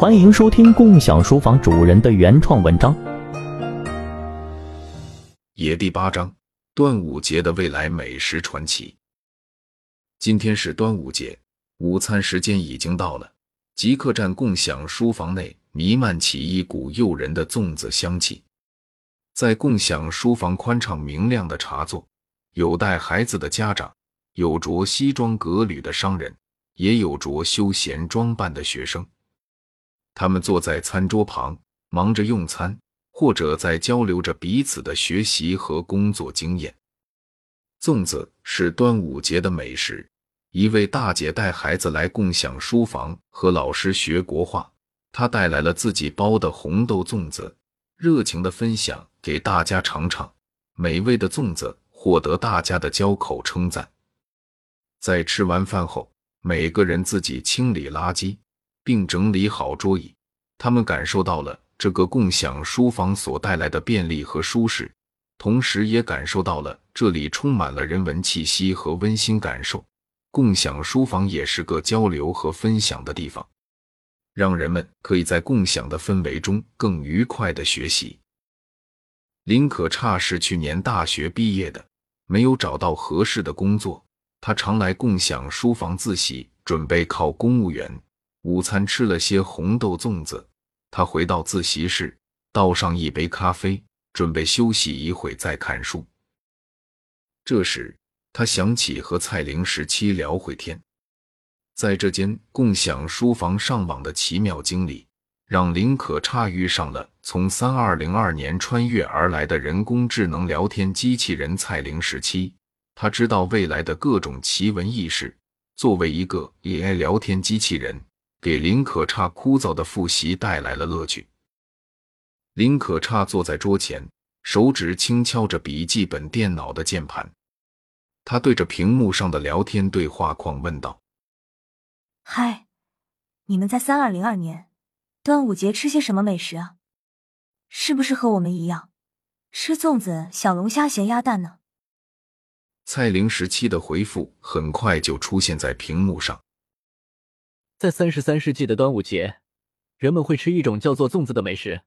欢迎收听共享书房主人的原创文章。也第八章：端午节的未来美食传奇。今天是端午节，午餐时间已经到了。极客站共享书房内弥漫起一股诱人的粽子香气。在共享书房宽敞明亮的茶座，有带孩子的家长，有着西装革履的商人，也有着休闲装扮的学生。他们坐在餐桌旁，忙着用餐，或者在交流着彼此的学习和工作经验。粽子是端午节的美食。一位大姐带孩子来共享书房和老师学国画，她带来了自己包的红豆粽子，热情的分享给大家尝尝。美味的粽子获得大家的交口称赞。在吃完饭后，每个人自己清理垃圾。并整理好桌椅，他们感受到了这个共享书房所带来的便利和舒适，同时也感受到了这里充满了人文气息和温馨感受。共享书房也是个交流和分享的地方，让人们可以在共享的氛围中更愉快的学习。林可差是去年大学毕业的，没有找到合适的工作，他常来共享书房自习，准备考公务员。午餐吃了些红豆粽子，他回到自习室，倒上一杯咖啡，准备休息一会再看书。这时，他想起和蔡玲时期聊会天，在这间共享书房上网的奇妙经历，让林可差遇上了从三二零二年穿越而来的人工智能聊天机器人蔡玲时期。他知道未来的各种奇闻异事，作为一个 AI 聊天机器人。给林可差枯燥的复习带来了乐趣。林可差坐在桌前，手指轻敲着笔记本电脑的键盘。他对着屏幕上的聊天对话框问道：“嗨，你们在三二零二年端午节吃些什么美食啊？是不是和我们一样吃粽子、小龙虾、咸鸭蛋呢？”蔡玲时期的回复很快就出现在屏幕上。在三十三世纪的端午节，人们会吃一种叫做粽子的美食。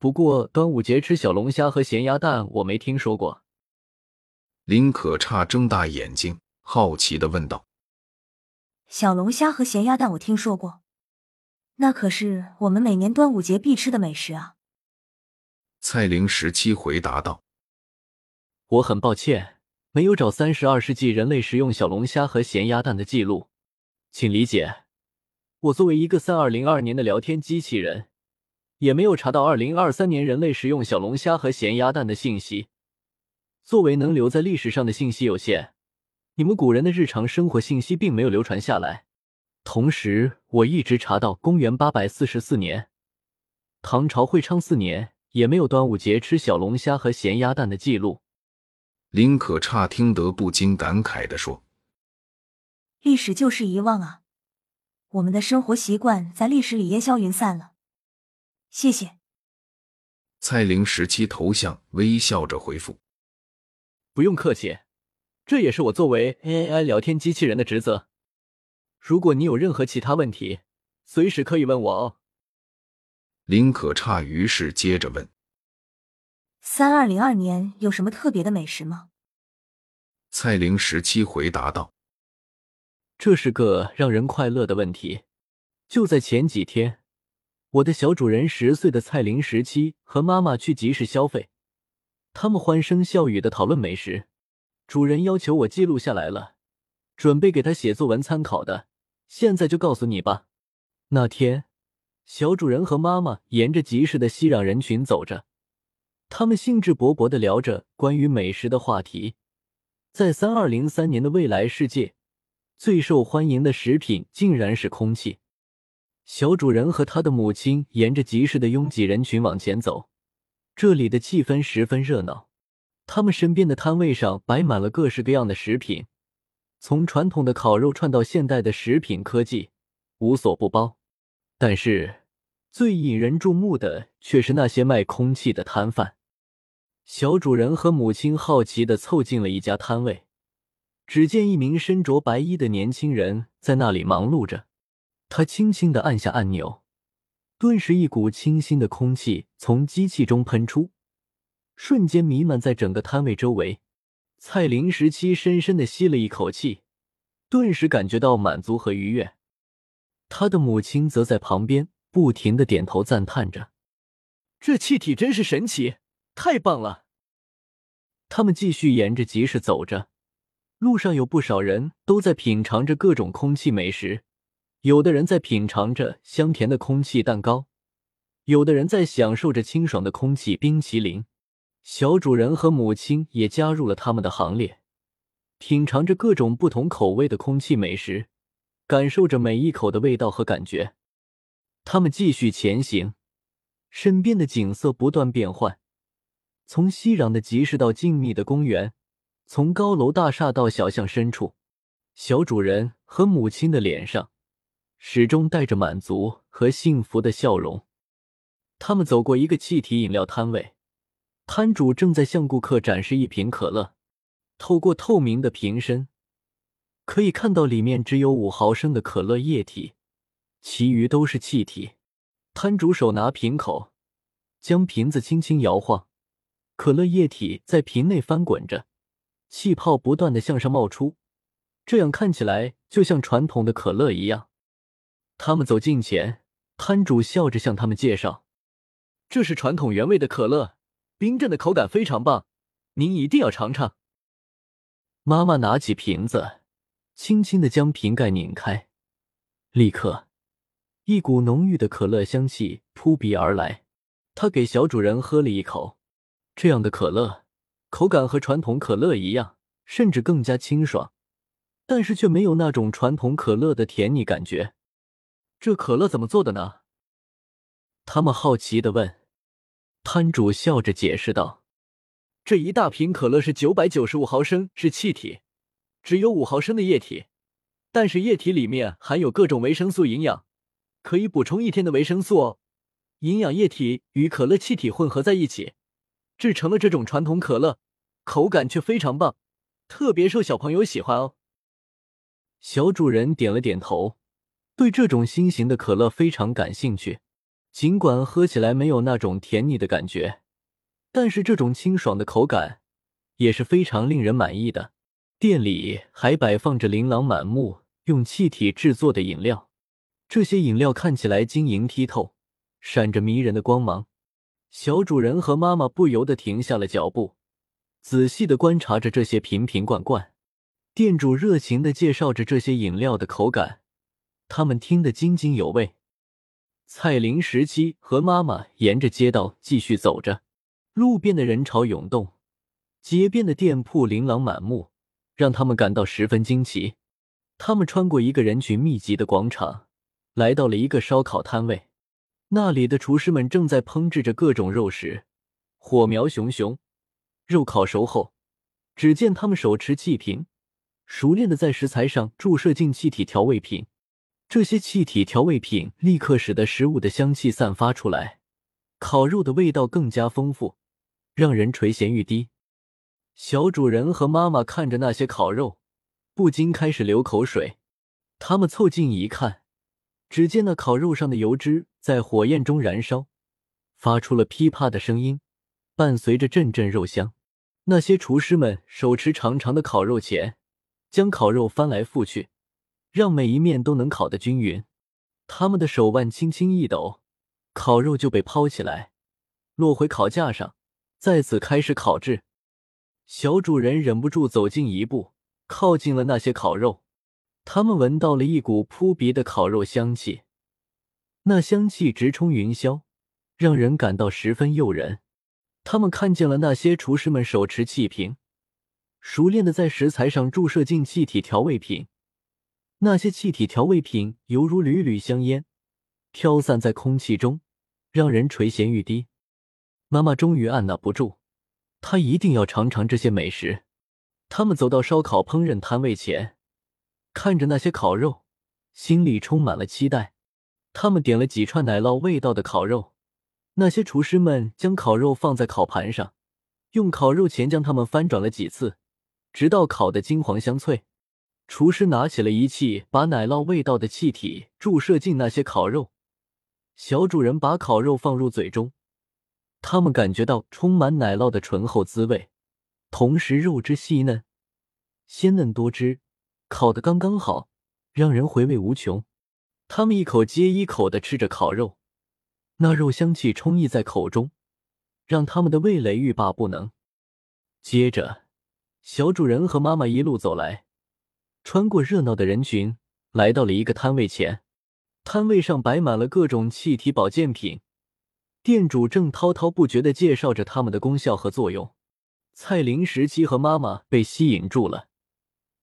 不过，端午节吃小龙虾和咸鸭蛋，我没听说过。林可差睁大眼睛，好奇的问道：“小龙虾和咸鸭蛋我听说过，那可是我们每年端午节必吃的美食啊。”蔡玲十七回答道：“我很抱歉，没有找三十二世纪人类食用小龙虾和咸鸭蛋的记录，请理解。”我作为一个三二零二年的聊天机器人，也没有查到二零二三年人类食用小龙虾和咸鸭蛋的信息。作为能留在历史上的信息有限，你们古人的日常生活信息并没有流传下来。同时，我一直查到公元八百四十四年，唐朝会昌四年，也没有端午节吃小龙虾和咸鸭蛋的记录。林可差听得不禁感慨地说：“历史就是遗忘啊。”我们的生活习惯在历史里烟消云散了。谢谢。蔡玲十七头像微笑着回复：“不用客气，这也是我作为 AI 聊天机器人的职责。如果你有任何其他问题，随时可以问我哦。”林可差于是接着问：“三二零二年有什么特别的美食吗？”蔡玲十七回答道。这是个让人快乐的问题。就在前几天，我的小主人十岁的蔡玲十七和妈妈去集市消费，他们欢声笑语的讨论美食。主人要求我记录下来了，准备给他写作文参考的。现在就告诉你吧。那天，小主人和妈妈沿着集市的熙攘人群走着，他们兴致勃勃的聊着关于美食的话题。在三二零三年的未来世界。最受欢迎的食品竟然是空气。小主人和他的母亲沿着集市的拥挤人群往前走，这里的气氛十分热闹。他们身边的摊位上摆满了各式各样的食品，从传统的烤肉串到现代的食品科技，无所不包。但是最引人注目的却是那些卖空气的摊贩。小主人和母亲好奇地凑近了一家摊位。只见一名身着白衣的年轻人在那里忙碌着，他轻轻的按下按钮，顿时一股清新的空气从机器中喷出，瞬间弥漫在整个摊位周围。蔡林十七深深的吸了一口气，顿时感觉到满足和愉悦。他的母亲则在旁边不停的点头赞叹着：“这气体真是神奇，太棒了！”他们继续沿着集市走着，路上有不少人都在品尝着各种空气美食，有的人在品尝着香甜的空气蛋糕，有的人在享受着清爽的空气冰淇淋。小主人和母亲也加入了他们的行列，品尝着各种不同口味的空气美食，感受着每一口的味道和感觉。他们继续前行，身边的景色不断变换。从熙攘的集市到静谧的公园，从高楼大厦到小巷深处，小主人和母亲的脸上始终带着满足和幸福的笑容。他们走过一个气体饮料摊位，摊主正在向顾客展示一瓶可乐，透过透明的瓶身，可以看到里面只有五毫升的可乐液体，其余都是气体。摊主手拿瓶口，将瓶子轻轻摇晃。可乐液体在瓶内翻滚着，气泡不断的向上冒出，这样看起来就像传统的可乐一样。他们走近前，摊主笑着向他们介绍：“这是传统原味的可乐，冰镇的口感非常棒，您一定要尝尝。”妈妈拿起瓶子，轻轻的将瓶盖拧开，立刻，一股浓郁的可乐香气扑鼻而来。她给小主人喝了一口。这样的可乐口感和传统可乐一样，甚至更加清爽，但是却没有那种传统可乐的甜腻感觉。这可乐怎么做的呢？他们好奇的问。摊主笑着解释道：“这一大瓶可乐是九百九十五毫升，是气体，只有五毫升的液体，但是液体里面含有各种维生素营养，可以补充一天的维生素哦。营养液体与可乐气体混合在一起。”制成了这种传统可乐，口感却非常棒，特别受小朋友喜欢哦。小主人点了点头，对这种新型的可乐非常感兴趣。尽管喝起来没有那种甜腻的感觉，但是这种清爽的口感也是非常令人满意的。店里还摆放着琳琅满目用气体制作的饮料，这些饮料看起来晶莹剔透，闪着迷人的光芒。小主人和妈妈不由得停下了脚步，仔细的观察着这些瓶瓶罐罐。店主热情的介绍着这些饮料的口感，他们听得津津有味。蔡林十七和妈妈沿着街道继续走着，路边的人潮涌动，街边的店铺琳琅满目，让他们感到十分惊奇。他们穿过一个人群密集的广场，来到了一个烧烤摊位。那里的厨师们正在烹制着各种肉食，火苗熊熊。肉烤熟后，只见他们手持气瓶，熟练的在食材上注射进气体调味品。这些气体调味品立刻使得食物的香气散发出来，烤肉的味道更加丰富，让人垂涎欲滴。小主人和妈妈看着那些烤肉，不禁开始流口水。他们凑近一看。只见那烤肉上的油脂在火焰中燃烧，发出了噼啪的声音，伴随着阵阵肉香。那些厨师们手持长长的烤肉钳，将烤肉翻来覆去，让每一面都能烤得均匀。他们的手腕轻轻一抖，烤肉就被抛起来，落回烤架上，再次开始烤制。小主人忍不住走近一步，靠近了那些烤肉。他们闻到了一股扑鼻的烤肉香气，那香气直冲云霄，让人感到十分诱人。他们看见了那些厨师们手持气瓶，熟练的在食材上注射进气体调味品，那些气体调味品犹如缕缕香烟，飘散在空气中，让人垂涎欲滴。妈妈终于按捺不住，她一定要尝尝这些美食。他们走到烧烤烹饪摊位前。看着那些烤肉，心里充满了期待。他们点了几串奶酪味道的烤肉。那些厨师们将烤肉放在烤盘上，用烤肉钳将它们翻转了几次，直到烤得金黄香脆。厨师拿起了仪器，把奶酪味道的气体注射进那些烤肉，小主人把烤肉放入嘴中，他们感觉到充满奶酪的醇厚滋味，同时肉质细嫩、鲜嫩多汁，烤得刚刚好，让人回味无穷。他们一口接一口的吃着烤肉，那肉香气充溢在口中，让他们的味蕾欲罢不能。接着，小主人和妈妈一路走来，穿过热闹的人群，来到了一个摊位前。摊位上摆满了各种气体保健品，店主正滔滔不绝的介绍着它们的功效和作用。蔡林时期和妈妈被吸引住了，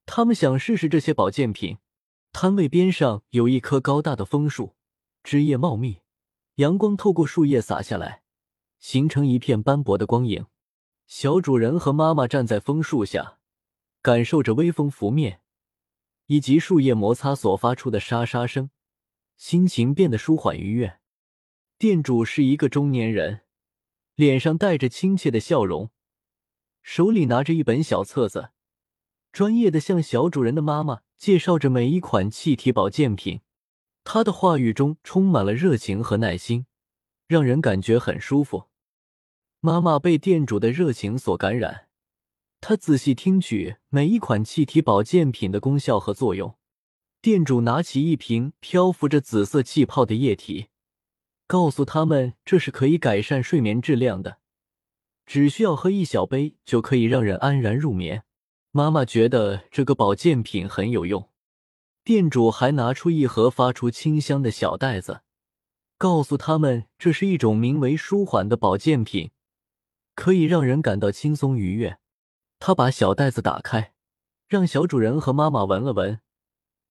他们想试试这些保健品。摊位边上有一棵高大的枫树，枝叶茂密，阳光透过树叶洒下来，形成一片斑驳的光影。小主人和妈妈站在枫树下，感受着微风拂面以及树叶摩擦所发出的沙沙声。心情变得舒缓愉悦。店主是一个中年人，脸上带着亲切的笑容，手里拿着一本小册子，专业的向小主人的妈妈介绍着每一款气体保健品。他的话语中充满了热情和耐心，让人感觉很舒服。妈妈被店主的热情所感染，她仔细听取每一款气体保健品的功效和作用。店主拿起一瓶漂浮着紫色气泡的液体，告诉他们这是可以改善睡眠质量的，只需要喝一小杯就可以让人安然入眠。妈妈觉得这个保健品很有用。店主还拿出一盒发出清香的小袋子，告诉他们这是一种名为“舒缓”的保健品，可以让人感到轻松愉悦。他把小袋子打开，让小主人和妈妈闻了闻。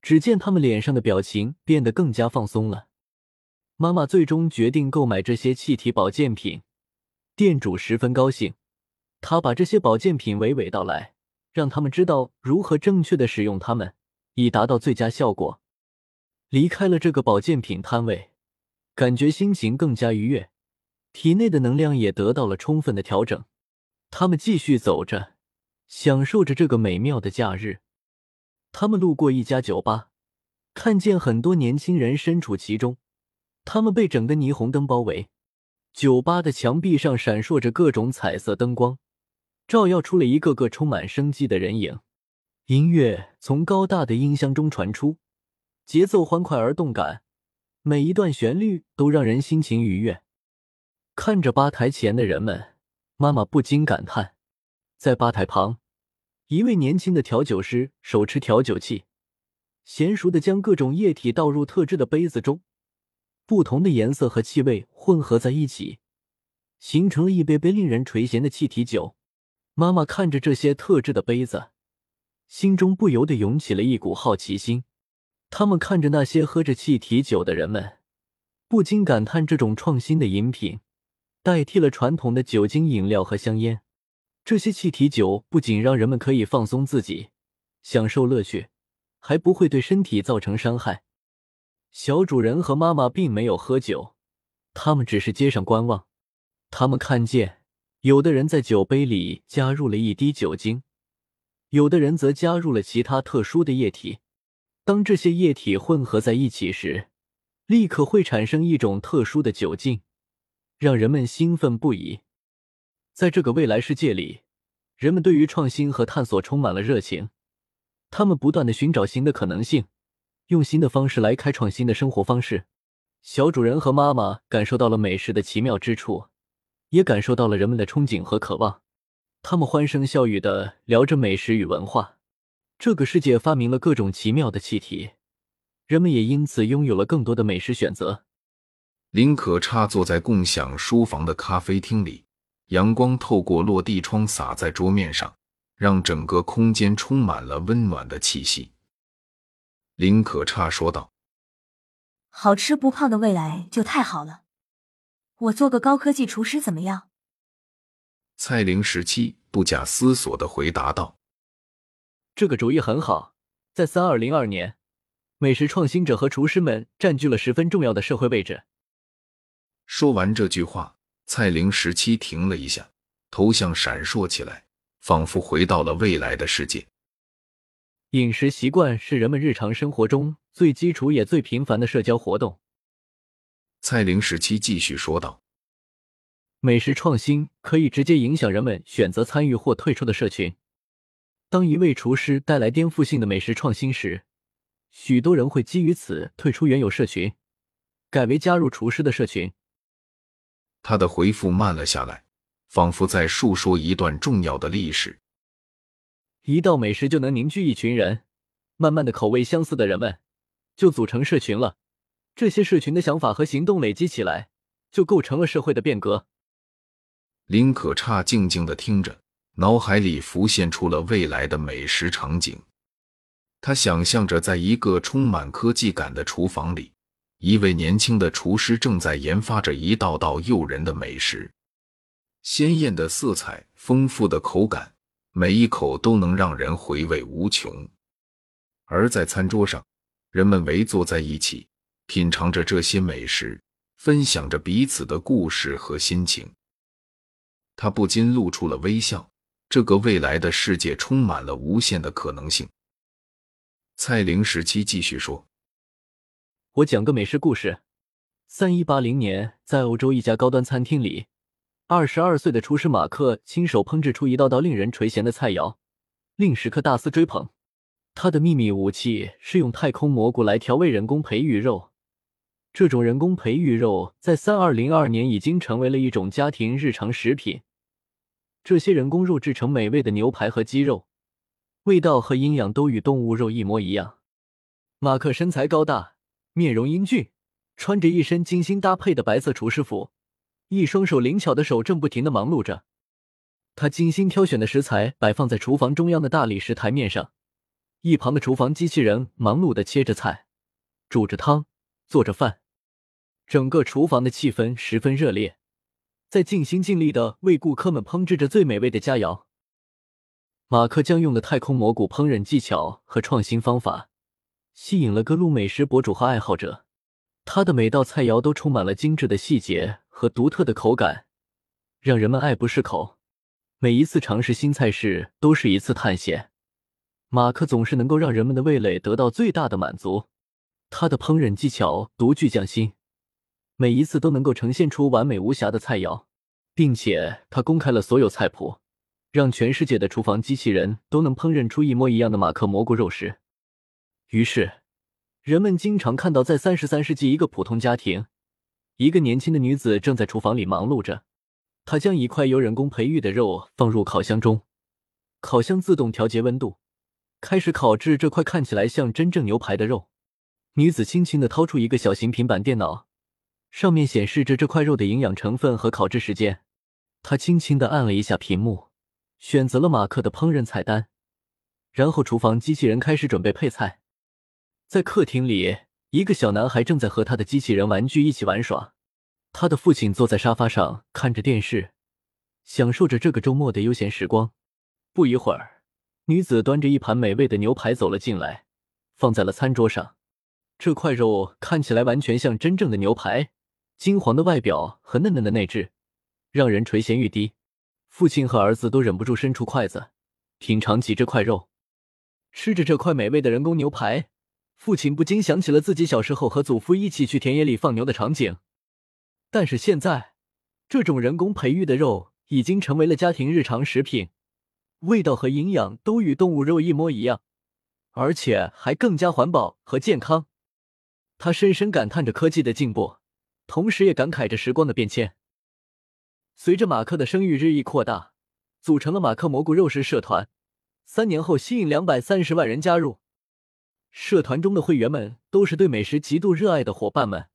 只见他们脸上的表情变得更加放松了。妈妈最终决定购买这些气体保健品，店主十分高兴。他把这些保健品娓娓道来，让他们知道如何正确的使用它们，以达到最佳效果。离开了这个保健品摊位，感觉心情更加愉悦，体内的能量也得到了充分的调整。他们继续走着，享受着这个美妙的假日。他们路过一家酒吧，看见很多年轻人身处其中，他们被整个霓虹灯包围。酒吧的墙壁上闪烁着各种彩色灯光，照耀出了一个个充满生机的人影。音乐从高大的音箱中传出，节奏欢快而动感，每一段旋律都让人心情愉悦。看着吧台前的人们，妈妈不禁感叹，在吧台旁。一位年轻的调酒师手持调酒器，娴熟的将各种液体倒入特制的杯子中，不同的颜色和气味混合在一起，形成了一杯杯令人垂涎的气体酒。妈妈看着这些特制的杯子，心中不由得涌起了一股好奇心。他们看着那些喝着气体酒的人们，不禁感叹：这种创新的饮品代替了传统的酒精饮料和香烟。这些气体酒不仅让人们可以放松自己、享受乐趣，还不会对身体造成伤害。小主人和妈妈并没有喝酒，他们只是街上观望。他们看见有的人在酒杯里加入了一滴酒精，有的人则加入了其他特殊的液体。当这些液体混合在一起时，立刻会产生一种特殊的酒劲，让人们兴奋不已。在这个未来世界里，人们对于创新和探索充满了热情。他们不断的寻找新的可能性，用新的方式来开创新的生活方式。小主人和妈妈感受到了美食的奇妙之处，也感受到了人们的憧憬和渴望。他们欢声笑语的聊着美食与文化。这个世界发明了各种奇妙的气体，人们也因此拥有了更多的美食选择。林可差坐在共享书房的咖啡厅里。阳光透过落地窗洒在桌面上，让整个空间充满了温暖的气息。林可差说道：“好吃不胖的未来就太好了，我做个高科技厨师怎么样？”蔡玲十七不假思索的回答道：“这个主意很好，在三二零二年，美食创新者和厨师们占据了十分重要的社会位置。”说完这句话。蔡玲十七停了一下，头像闪烁起来，仿佛回到了未来的世界。饮食习惯是人们日常生活中最基础也最频繁的社交活动。蔡玲十七继续说道：“美食创新可以直接影响人们选择参与或退出的社群。当一位厨师带来颠覆性的美食创新时，许多人会基于此退出原有社群，改为加入厨师的社群。”他的回复慢了下来，仿佛在述说一段重要的历史。一道美食就能凝聚一群人，慢慢的，口味相似的人们就组成社群了。这些社群的想法和行动累积起来，就构成了社会的变革。林可差静静的听着，脑海里浮现出了未来的美食场景。他想象着，在一个充满科技感的厨房里，一位年轻的厨师正在研发着一道道诱人的美食，鲜艳的色彩，丰富的口感。每一口都能让人回味无穷，而在餐桌上，人们围坐在一起，品尝着这些美食，分享着彼此的故事和心情。他不禁露出了微笑。这个未来的世界充满了无限的可能性。蔡玲时期继续说：“我讲个美食故事。三一八零年，在欧洲一家高端餐厅里。”二十二岁的厨师马克亲手烹制出一道道令人垂涎的菜肴，令食客大肆追捧。他的秘密武器是用太空蘑菇来调味人工培育肉。这种人工培育肉在三二零二年已经成为了一种家庭日常食品。这些人工肉制成美味的牛排和鸡肉，味道和营养都与动物肉一模一样。马克身材高大，面容英俊，穿着一身精心搭配的白色厨师服。一双手灵巧的手正不停的忙碌着，他精心挑选的食材摆放在厨房中央的大理石台面上，一旁的厨房机器人忙碌的切着菜、煮着汤、做着饭，整个厨房的气氛十分热烈，在尽心尽力的为顾客们烹制着最美味的佳肴。马克将用的太空蘑菇烹饪技巧和创新方法，吸引了各路美食博主和爱好者，他的每道菜肴都充满了精致的细节。和独特的口感，让人们爱不释口。每一次尝试新菜式都是一次探险。马克总是能够让人们的味蕾得到最大的满足。他的烹饪技巧独具匠心，每一次都能够呈现出完美无瑕的菜肴，并且他公开了所有菜谱，让全世界的厨房机器人都能烹饪出一模一样的马克蘑菇肉食。于是，人们经常看到，在三十三世纪，一个普通家庭。一个年轻的女子正在厨房里忙碌着，她将一块由人工培育的肉放入烤箱中，烤箱自动调节温度，开始烤制这块看起来像真正牛排的肉。女子轻轻的掏出一个小型平板电脑，上面显示着这块肉的营养成分和烤制时间。他轻轻的按了一下屏幕，选择了马克的烹饪菜单，然后厨房机器人开始准备配菜。在客厅里。一个小男孩正在和他的机器人玩具一起玩耍，他的父亲坐在沙发上看着电视，享受着这个周末的悠闲时光。不一会儿，女子端着一盘美味的牛排走了进来，放在了餐桌上。这块肉看起来完全像真正的牛排，金黄的外表和嫩嫩的内质，让人垂涎欲滴。父亲和儿子都忍不住伸出筷子，品尝起这块肉，吃着这块美味的人工牛排。父亲不禁想起了自己小时候和祖父一起去田野里放牛的场景，但是现在，这种人工培育的肉已经成为了家庭日常食品，味道和营养都与动物肉一模一样，而且还更加环保和健康。他深深感叹着科技的进步，同时也感慨着时光的变迁。随着马克的声誉日益扩大，组成了马克蘑菇肉食社团，三年后吸引两百三十万人加入。社团中的会员们都是对美食极度热爱的伙伴们，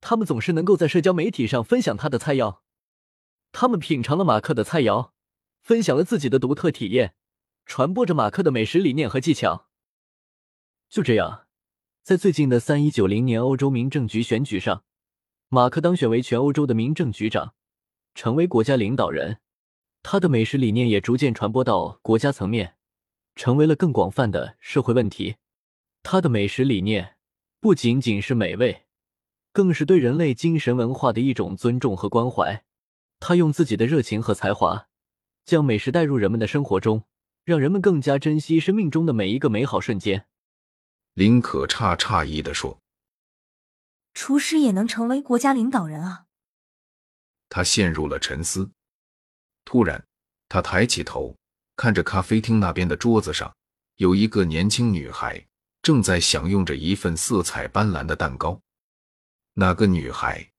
他们总是能够在社交媒体上分享他的菜肴。他们品尝了马克的菜肴，分享了自己的独特体验，传播着马克的美食理念和技巧。就这样，在最近的三一九零年欧洲民政局选举上，马克当选为全欧洲的民政局长，成为国家领导人。他的美食理念也逐渐传播到国家层面，成为了更广泛的社会问题。他的美食理念不仅仅是美味，更是对人类精神文化的一种尊重和关怀。他用自己的热情和才华，将美食带入人们的生活中，让人们更加珍惜生命中的每一个美好瞬间。林可差诧异地说：“厨师也能成为国家领导人啊！他陷入了沉思。突然，他抬起头，看着咖啡厅那边的桌子上，有一个年轻女孩正在享用着一份色彩斑斓的蛋糕。那个女孩，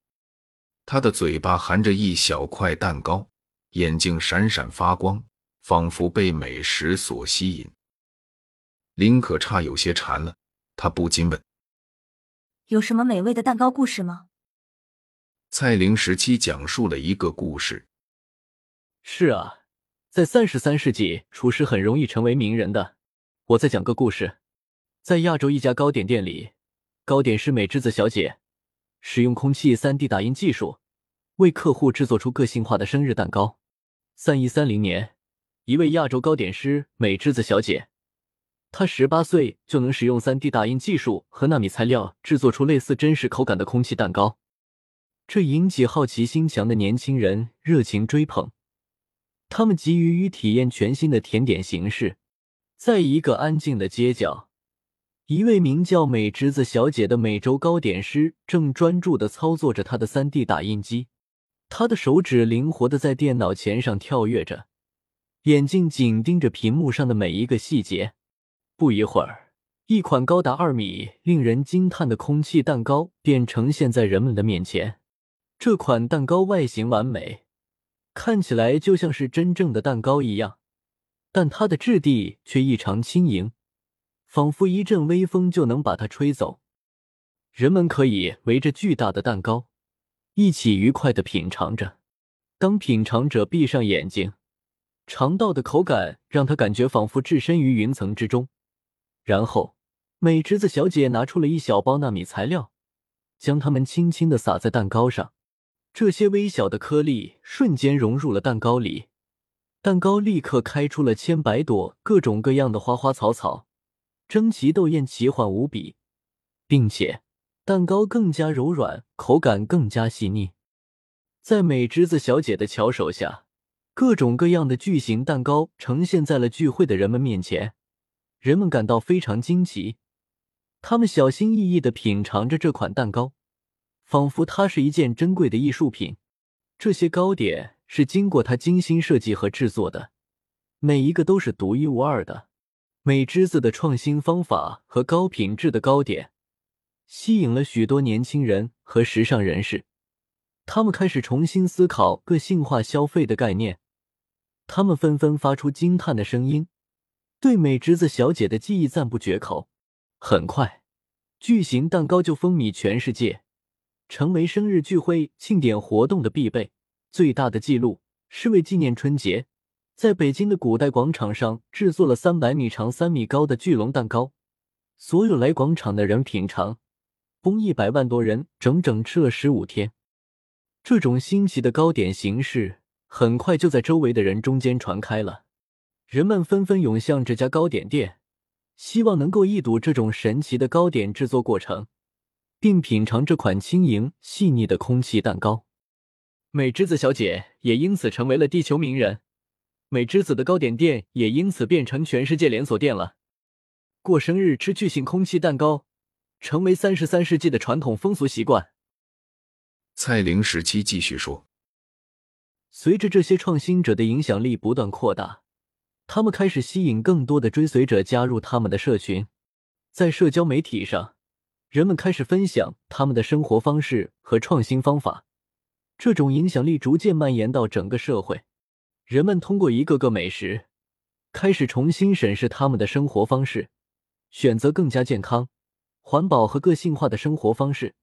她的嘴巴含着一小块蛋糕，眼睛闪闪发光，仿佛被美食所吸引。林可差有些馋了，他不禁问。有什么美味的蛋糕故事吗？蔡玲时期讲述了一个故事。是啊，在三十三世纪，厨师很容易成为名人的。我再讲个故事，在亚洲一家糕点店里，糕点师美智子小姐使用空气三 D 打印技术，为客户制作出个性化的生日蛋糕。三一三零年，一位亚洲糕点师美智子小姐。他十八岁就能使用三 D 打印技术和纳米材料制作出类似真实口感的空气蛋糕，这引起好奇心强的年轻人热情追捧。他们急于于体验全新的甜点形式。在一个安静的街角，一位名叫美侄子小姐的美洲糕点师正专注的操作着他的三 D 打印机，他的手指灵活的在电脑前上跳跃着，眼睛紧盯着屏幕上的每一个细节。不一会儿，一款高达二米、令人惊叹的空气蛋糕便呈现在人们的面前。这款蛋糕外形完美，看起来就像是真正的蛋糕一样，但它的质地却异常轻盈，仿佛一阵微风就能把它吹走。人们可以围着巨大的蛋糕，一起愉快的品尝着。当品尝者闭上眼睛，尝到的口感让他感觉仿佛置身于云层之中。然后，美侄子小姐拿出了一小包纳米材料，将它们轻轻的撒在蛋糕上。这些微小的颗粒瞬间融入了蛋糕里，蛋糕立刻开出了千百朵各种各样的花花草草，争奇斗艳，奇幻无比，并且蛋糕更加柔软，口感更加细腻。在美侄子小姐的巧手下，各种各样的巨型蛋糕呈现在了聚会的人们面前。人们感到非常惊奇，他们小心翼翼的品尝着这款蛋糕，仿佛它是一件珍贵的艺术品。这些糕点是经过他精心设计和制作的，每一个都是独一无二的。美之子的创新方法和高品质的糕点，吸引了许多年轻人和时尚人士，他们开始重新思考个性化消费的概念，他们纷纷发出惊叹的声音。对美侄子小姐的技艺赞不绝口。很快，巨型蛋糕就风靡全世界，成为生日聚会庆典活动的必备。最大的记录是为纪念春节，在北京的古代广场上制作了三百米长、三米高的巨龙蛋糕。所有来广场的人品尝，共一百万多人整整吃了十五天。这种新奇的糕点形式很快就在周围的人中间传开了。人们纷纷涌向这家糕点店，希望能够一睹这种神奇的糕点制作过程，并品尝这款轻盈细腻的空气蛋糕。美之子小姐也因此成为了地球名人，美之子的糕点店也因此变成全世界连锁店了。过生日吃巨型空气蛋糕，成为三十三世纪的传统风俗习惯。蔡玲时期继续说：“随着这些创新者的影响力不断扩大。”他们开始吸引更多的追随者加入他们的社群，在社交媒体上，人们开始分享他们的生活方式和创新方法。这种影响力逐渐蔓延到整个社会。人们通过一个个美食，开始重新审视他们的生活方式，选择更加健康、环保和个性化的生活方式。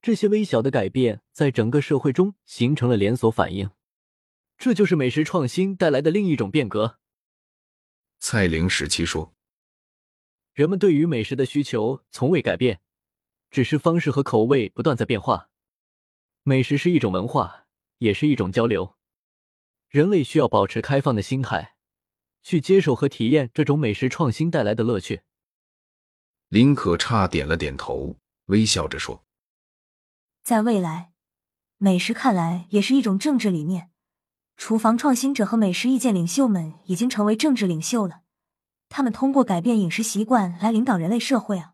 这些微小的改变在整个社会中形成了连锁反应。这就是美食创新带来的另一种变革。蔡玲时期说：“人们对于美食的需求从未改变，只是方式和口味不断在变化。美食是一种文化，也是一种交流。人类需要保持开放的心态，去接受和体验这种美食创新带来的乐趣。”林可差点了点头，微笑着说：“在未来，美食看来也是一种政治理念。”厨房创新者和美食意见领袖们已经成为政治领袖了，他们通过改变饮食习惯来领导人类社会啊。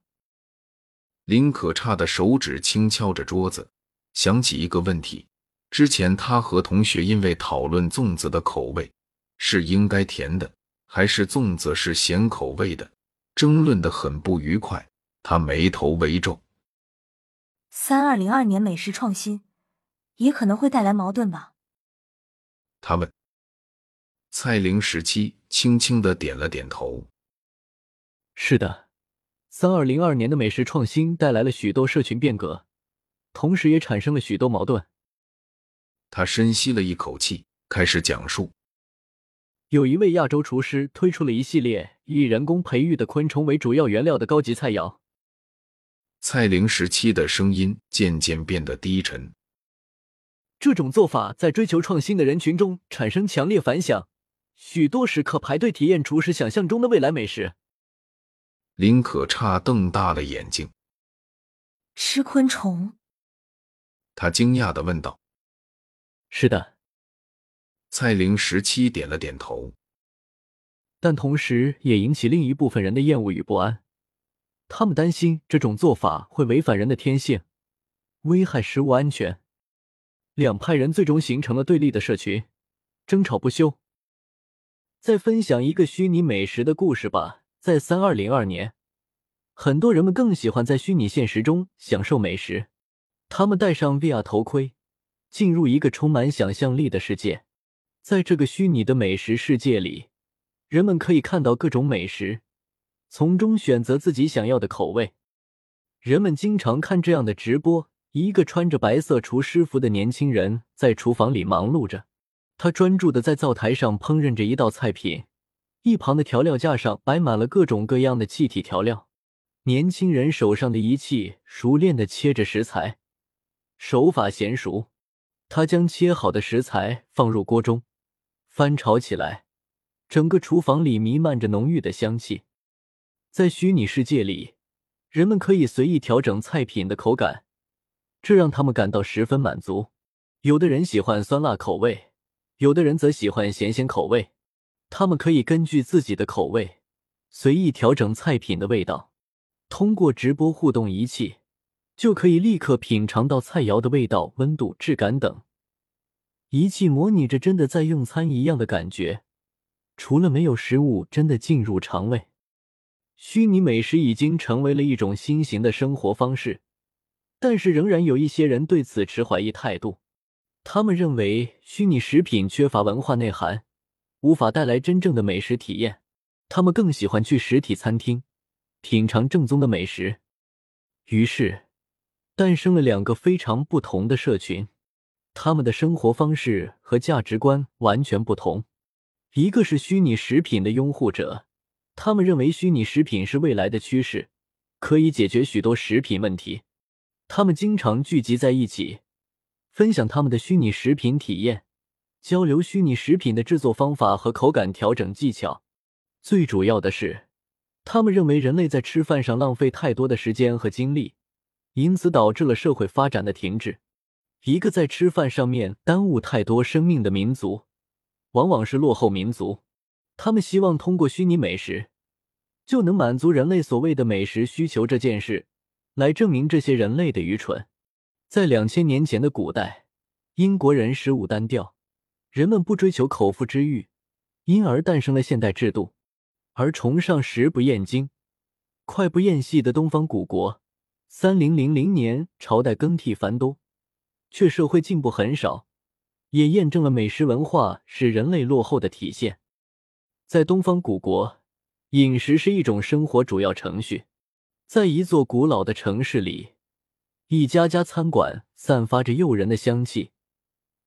林可差的手指轻敲着桌子，想起一个问题：之前他和同学因为讨论粽子的口味是应该甜的，还是粽子是咸口味的，争论的很不愉快。他眉头微皱。三二零二年美食创新也可能会带来矛盾吧？他问。蔡玲十七轻轻的点了点头。是的。三二零二年的美食创新带来了许多社群变革，同时也产生了许多矛盾。他深吸了一口气，开始讲述：有一位亚洲厨师推出了一系列以人工培育的昆虫为主要原料的高级菜肴。蔡玲时期的声音渐渐变得低沉。这种做法在追求创新的人群中产生强烈反响，许多食客排队体验厨师想象中的未来美食。林可差瞪大了眼睛，吃昆虫？他惊讶的问道。是的，蔡玲十七点了点头，但同时也引起另一部分人的厌恶与不安。他们担心这种做法会违反人的天性，危害食物安全。两派人最终形成了对立的社群，争吵不休。再分享一个虚拟美食的故事吧。在三二零二年，很多人们更喜欢在虚拟现实中享受美食。他们戴上 VR 头盔，进入一个充满想象力的世界。在这个虚拟的美食世界里，人们可以看到各种美食，从中选择自己想要的口味。人们经常看这样的直播：一个穿着白色厨师服的年轻人在厨房里忙碌着，他专注的在灶台上烹饪着一道菜品。一旁的调料架上摆满了各种各样的气体调料，年轻人手上的仪器熟练的切着食材，手法娴熟。他将切好的食材放入锅中，翻炒起来，整个厨房里弥漫着浓郁的香气。在虚拟世界里，人们可以随意调整菜品的口感，这让他们感到十分满足。有的人喜欢酸辣口味，有的人则喜欢咸咸口味。他们可以根据自己的口味随意调整菜品的味道，通过直播互动仪器，就可以立刻品尝到菜肴的味道、温度、质感等。仪器模拟着真的在用餐一样的感觉，除了没有食物真的进入肠胃。虚拟美食已经成为了一种新型的生活方式，但是仍然有一些人对此持怀疑态度。他们认为虚拟食品缺乏文化内涵。无法带来真正的美食体验，他们更喜欢去实体餐厅品尝正宗的美食。于是，诞生了两个非常不同的社群，他们的生活方式和价值观完全不同。一个是虚拟食品的拥护者，他们认为虚拟食品是未来的趋势，可以解决许多食品问题。他们经常聚集在一起，分享他们的虚拟食品体验。交流虚拟食品的制作方法和口感调整技巧。最主要的是，他们认为人类在吃饭上浪费太多的时间和精力，因此导致了社会发展的停滞。一个在吃饭上面耽误太多生命的民族，往往是落后民族。他们希望通过虚拟美食，就能满足人类所谓的美食需求这件事，来证明这些人类的愚蠢。在两千年前的古代，英国人食物单调。人们不追求口腹之欲，因而诞生了现代制度；而崇尚食不厌精、快不厌细的东方古国，三零零零年朝代更替繁多，却社会进步很少，也验证了美食文化是人类落后的体现。在东方古国，饮食是一种生活主要程序。在一座古老的城市里，一家家餐馆散发着诱人的香气。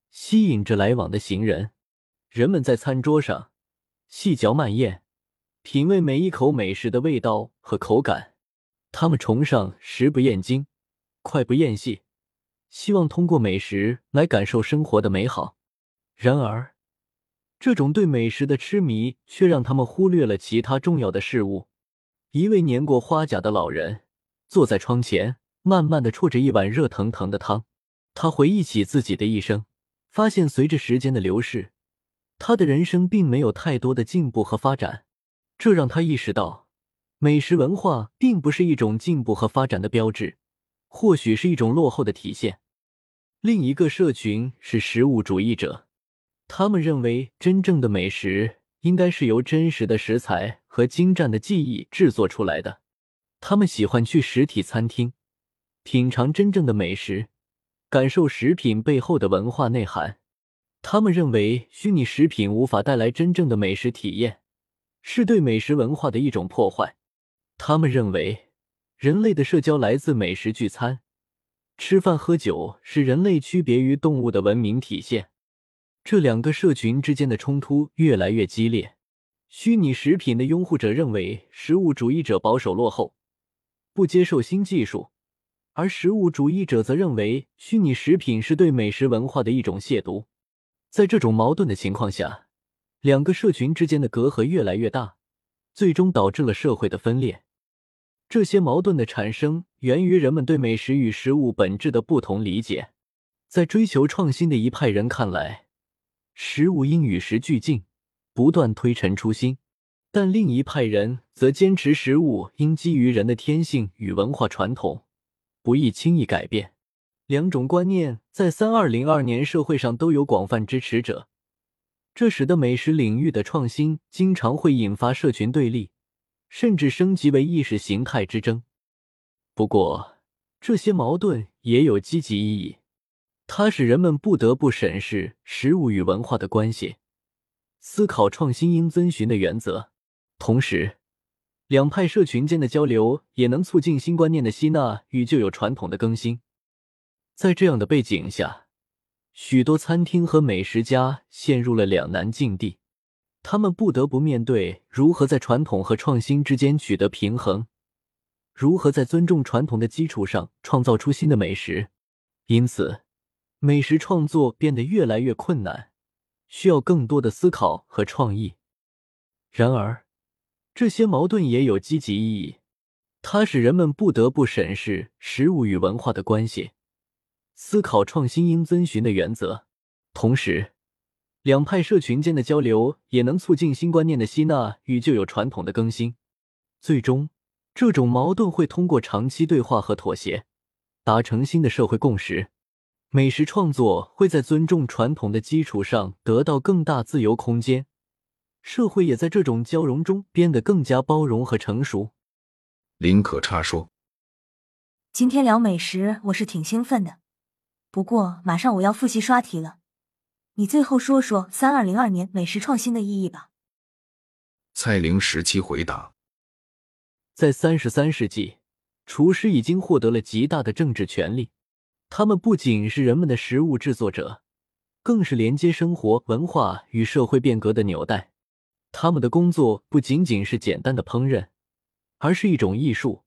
吸引着来往的行人，人们在餐桌上细嚼慢咽，品味每一口美食的味道和口感。他们崇尚食不厌精，快不厌细，希望通过美食来感受生活的美好。然而，这种对美食的痴迷却让他们忽略了其他重要的事物。一位年过花甲的老人坐在窗前，慢慢的啜着一碗热腾腾的汤。他回忆起自己的一生。发现随着时间的流逝，他的人生并没有太多的进步和发展，这让他意识到，美食文化并不是一种进步和发展的标志，或许是一种落后的体现。另一个社群是食物主义者，他们认为真正的美食应该是由真实的食材和精湛的技艺制作出来的。他们喜欢去实体餐厅，品尝真正的美食，感受食品背后的文化内涵。他们认为虚拟食品无法带来真正的美食体验，是对美食文化的一种破坏。他们认为，人类的社交来自美食聚餐，吃饭喝酒是人类区别于动物的文明体现。这两个社群之间的冲突越来越激烈。虚拟食品的拥护者认为，食物主义者保守落后，不接受新技术，而食物主义者则认为，虚拟食品是对美食文化的一种亵渎。在这种矛盾的情况下，两个社群之间的隔阂越来越大，最终导致了社会的分裂。这些矛盾的产生源于人们对美食与食物本质的不同理解。在追求创新的一派人看来，食物应与时俱进，不断推陈出新；但另一派人则坚持食物应基于人的天性与文化传统，不易轻易改变。两种观念在三二零二年社会上都有广泛支持者，这使得美食领域的创新经常会引发社群对立。甚至升级为意识形态之争。不过，这些矛盾也有积极意义，它使人们不得不审视食物与文化的关系，思考创新应遵循的原则。同时，两派社群间的交流也能促进新观念的吸纳与旧有传统的更新。在这样的背景下，许多餐厅和美食家陷入了两难境地。他们不得不面对如何在传统和创新之间取得平衡，如何在尊重传统的基础上创造出新的美食。因此，美食创作变得越来越困难，需要更多的思考和创意。然而，这些矛盾也有积极意义，它使人们不得不审视食物与文化的关系，思考创新应遵循的原则，同时。两派社群间的交流也能促进新观念的吸纳与旧有传统的更新，最终，这种矛盾会通过长期对话和妥协，达成新的社会共识。美食创作会在尊重传统的基础上得到更大自由空间，社会也在这种交融中变得更加包容和成熟。林可差说：“今天聊美食，我是挺兴奋的，不过马上我要复习刷题了。”你最后说说三二零二年美食创新的意义吧。蔡玲时期回答：在三十三世纪，厨师已经获得了极大的政治权利。他们不仅是人们的食物制作者，更是连接生活、文化与社会变革的纽带。他们的工作不仅仅是简单的烹饪，而是一种艺术，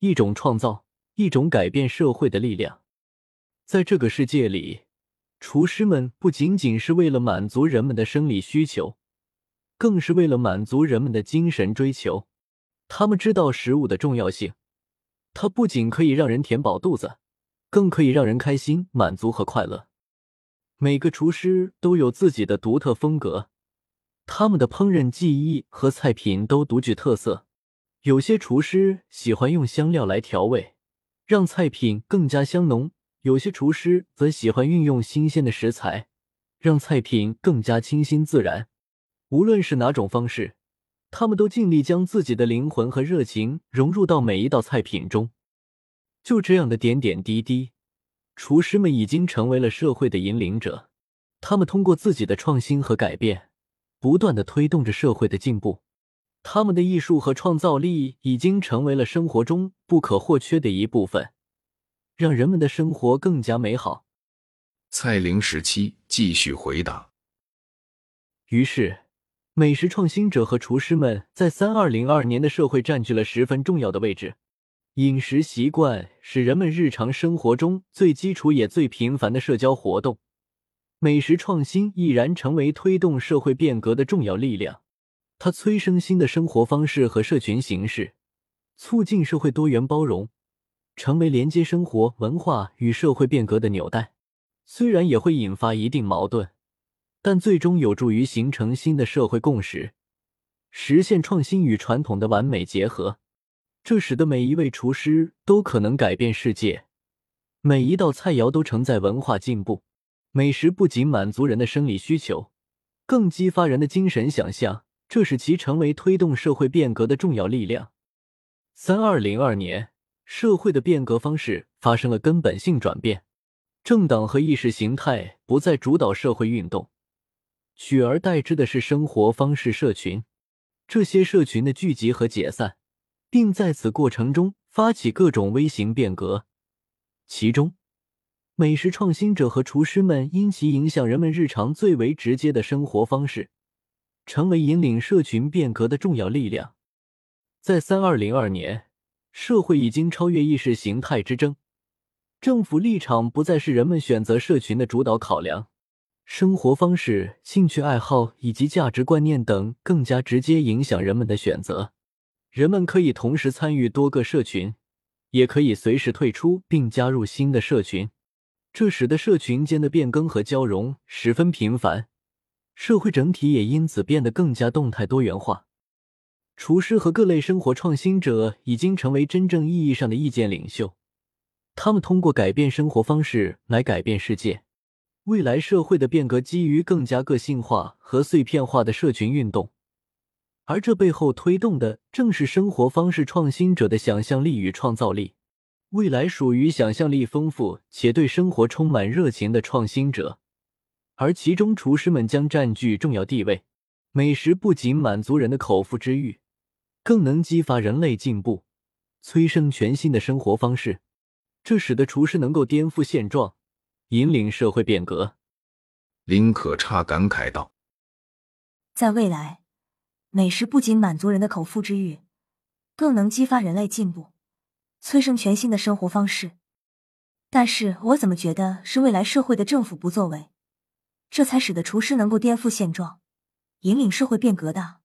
一种创造，一种改变社会的力量。在这个世界里。厨师们不仅仅是为了满足人们的生理需求，更是为了满足人们的精神追求。他们知道食物的重要性，它不仅可以让人填饱肚子，更可以让人开心、满足和快乐。每个厨师都有自己的独特风格，他们的烹饪技艺和菜品都独具特色。有些厨师喜欢用香料来调味，让菜品更加香浓。有些厨师则喜欢运用新鲜的食材，让菜品更加清新自然。无论是哪种方式，他们都尽力将自己的灵魂和热情融入到每一道菜品中。就这样的点点滴滴，厨师们已经成为了社会的引领者。他们通过自己的创新和改变，不断的推动着社会的进步。他们的艺术和创造力已经成为了生活中不可或缺的一部分。让人们的生活更加美好。蔡玲时期继续回答。于是，美食创新者和厨师们在三二零二年的社会占据了十分重要的位置。饮食习惯是人们日常生活中最基础也最频繁的社交活动。美食创新毅然成为推动社会变革的重要力量。它催生新的生活方式和社群形式，促进社会多元包容。成为连接生活、文化与社会变革的纽带，虽然也会引发一定矛盾，但最终有助于形成新的社会共识，实现创新与传统的完美结合。这使得每一位厨师都可能改变世界。每一道菜肴都承载文化进步。美食不仅满足人的生理需求，更激发人的精神想象，这使其成为推动社会变革的重要力量。三二零二年，社会的变革方式发生了根本性转变，政党和意识形态不再主导社会运动，取而代之的是生活方式社群。这些社群的聚集和解散，并在此过程中发起各种微型变革，其中。美食创新者和厨师们因其影响人们日常最为直接的生活方式，成为引领社群变革的重要力量。在三二零二年，社会已经超越意识形态之争，政府立场不再是人们选择社群的主导考量，生活方式、兴趣爱好以及价值观念等更加直接影响人们的选择。人们可以同时参与多个社群，也可以随时退出并加入新的社群。这使得社群间的变更和交融十分频繁，社会整体也因此变得更加动态多元化。厨师和各类生活创新者已经成为真正意义上的意见领袖，他们通过改变生活方式来改变世界。未来社会的变革基于更加个性化和碎片化的社群运动，而这背后推动的正是生活方式创新者的想象力与创造力。未来属于想象力丰富且对生活充满热情的创新者，而其中厨师们将占据重要地位。美食不仅满足人的口腹之欲，更能激发人类进步，催生全新的生活方式。这使得厨师能够颠覆现状，引领社会变革。林可差感慨道：“在未来，美食不仅满足人的口腹之欲，更能激发人类进步。”催生全新的生活方式，但是我怎么觉得是未来社会的政府不作为，这才使得厨师能够颠覆现状，引领社会变革的？